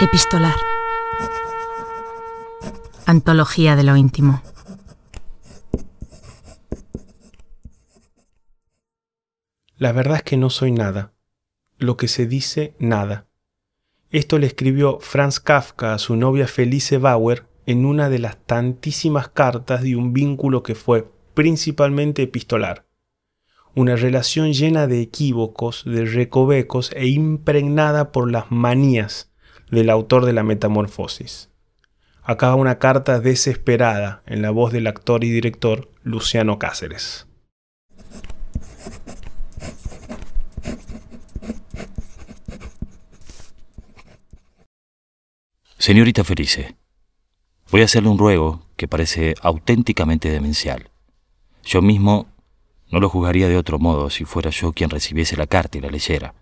Epistolar. Antología de lo íntimo. La verdad es que no soy nada. Lo que se dice, nada. Esto le escribió Franz Kafka a su novia Felice Bauer en una de las tantísimas cartas de un vínculo que fue principalmente epistolar. Una relación llena de equívocos, de recovecos e impregnada por las manías del autor de la Metamorfosis. Acaba una carta desesperada en la voz del actor y director Luciano Cáceres. Señorita Felice, voy a hacerle un ruego que parece auténticamente demencial. Yo mismo no lo juzgaría de otro modo si fuera yo quien recibiese la carta y la leyera,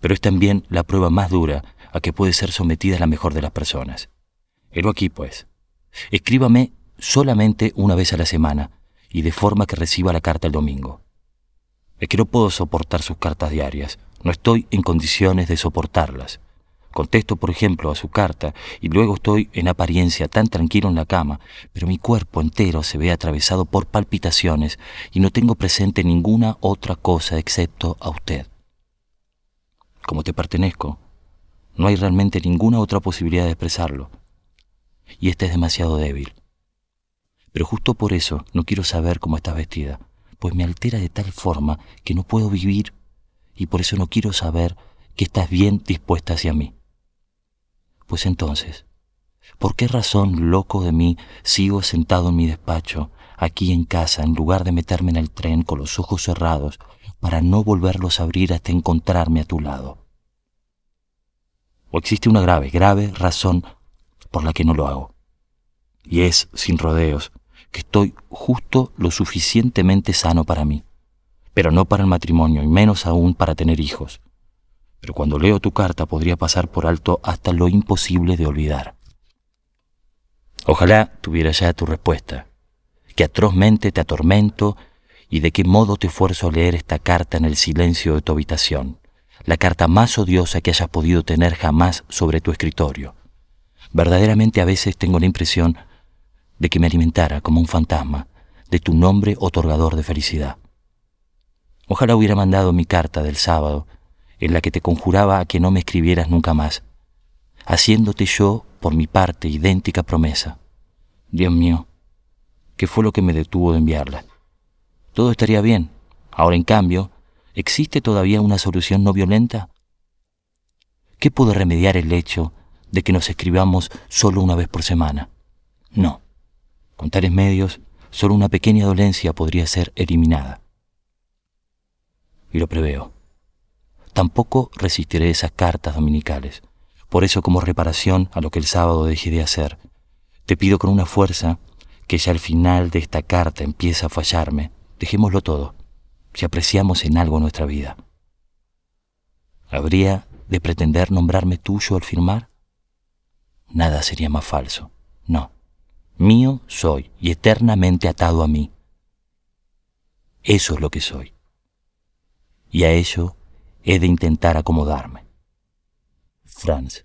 pero es también la prueba más dura a que puede ser sometida la mejor de las personas. Helo aquí, pues. Escríbame solamente una vez a la semana y de forma que reciba la carta el domingo. Es que no puedo soportar sus cartas diarias, no estoy en condiciones de soportarlas. Contesto, por ejemplo, a su carta y luego estoy en apariencia tan tranquilo en la cama, pero mi cuerpo entero se ve atravesado por palpitaciones y no tengo presente ninguna otra cosa excepto a usted. Como te pertenezco, no hay realmente ninguna otra posibilidad de expresarlo. Y esta es demasiado débil. Pero justo por eso no quiero saber cómo estás vestida, pues me altera de tal forma que no puedo vivir y por eso no quiero saber que estás bien dispuesta hacia mí. Pues entonces, ¿por qué razón, loco de mí, sigo sentado en mi despacho, aquí en casa, en lugar de meterme en el tren con los ojos cerrados, para no volverlos a abrir hasta encontrarme a tu lado? o existe una grave, grave razón por la que no lo hago. Y es, sin rodeos, que estoy justo lo suficientemente sano para mí, pero no para el matrimonio y menos aún para tener hijos. Pero cuando leo tu carta podría pasar por alto hasta lo imposible de olvidar. Ojalá tuviera ya tu respuesta, que atrozmente te atormento y de qué modo te esfuerzo a leer esta carta en el silencio de tu habitación la carta más odiosa que hayas podido tener jamás sobre tu escritorio. Verdaderamente a veces tengo la impresión de que me alimentara como un fantasma de tu nombre otorgador de felicidad. Ojalá hubiera mandado mi carta del sábado, en la que te conjuraba a que no me escribieras nunca más, haciéndote yo, por mi parte, idéntica promesa. Dios mío, ¿qué fue lo que me detuvo de enviarla? Todo estaría bien. Ahora, en cambio, ¿Existe todavía una solución no violenta? ¿Qué puede remediar el hecho de que nos escribamos solo una vez por semana? No. Con tales medios, solo una pequeña dolencia podría ser eliminada. Y lo preveo. Tampoco resistiré esas cartas dominicales. Por eso, como reparación a lo que el sábado dejé de hacer, te pido con una fuerza que ya al final de esta carta empieza a fallarme, dejémoslo todo si apreciamos en algo nuestra vida. ¿Habría de pretender nombrarme tuyo al firmar? Nada sería más falso. No. Mío soy y eternamente atado a mí. Eso es lo que soy. Y a ello he de intentar acomodarme. Franz.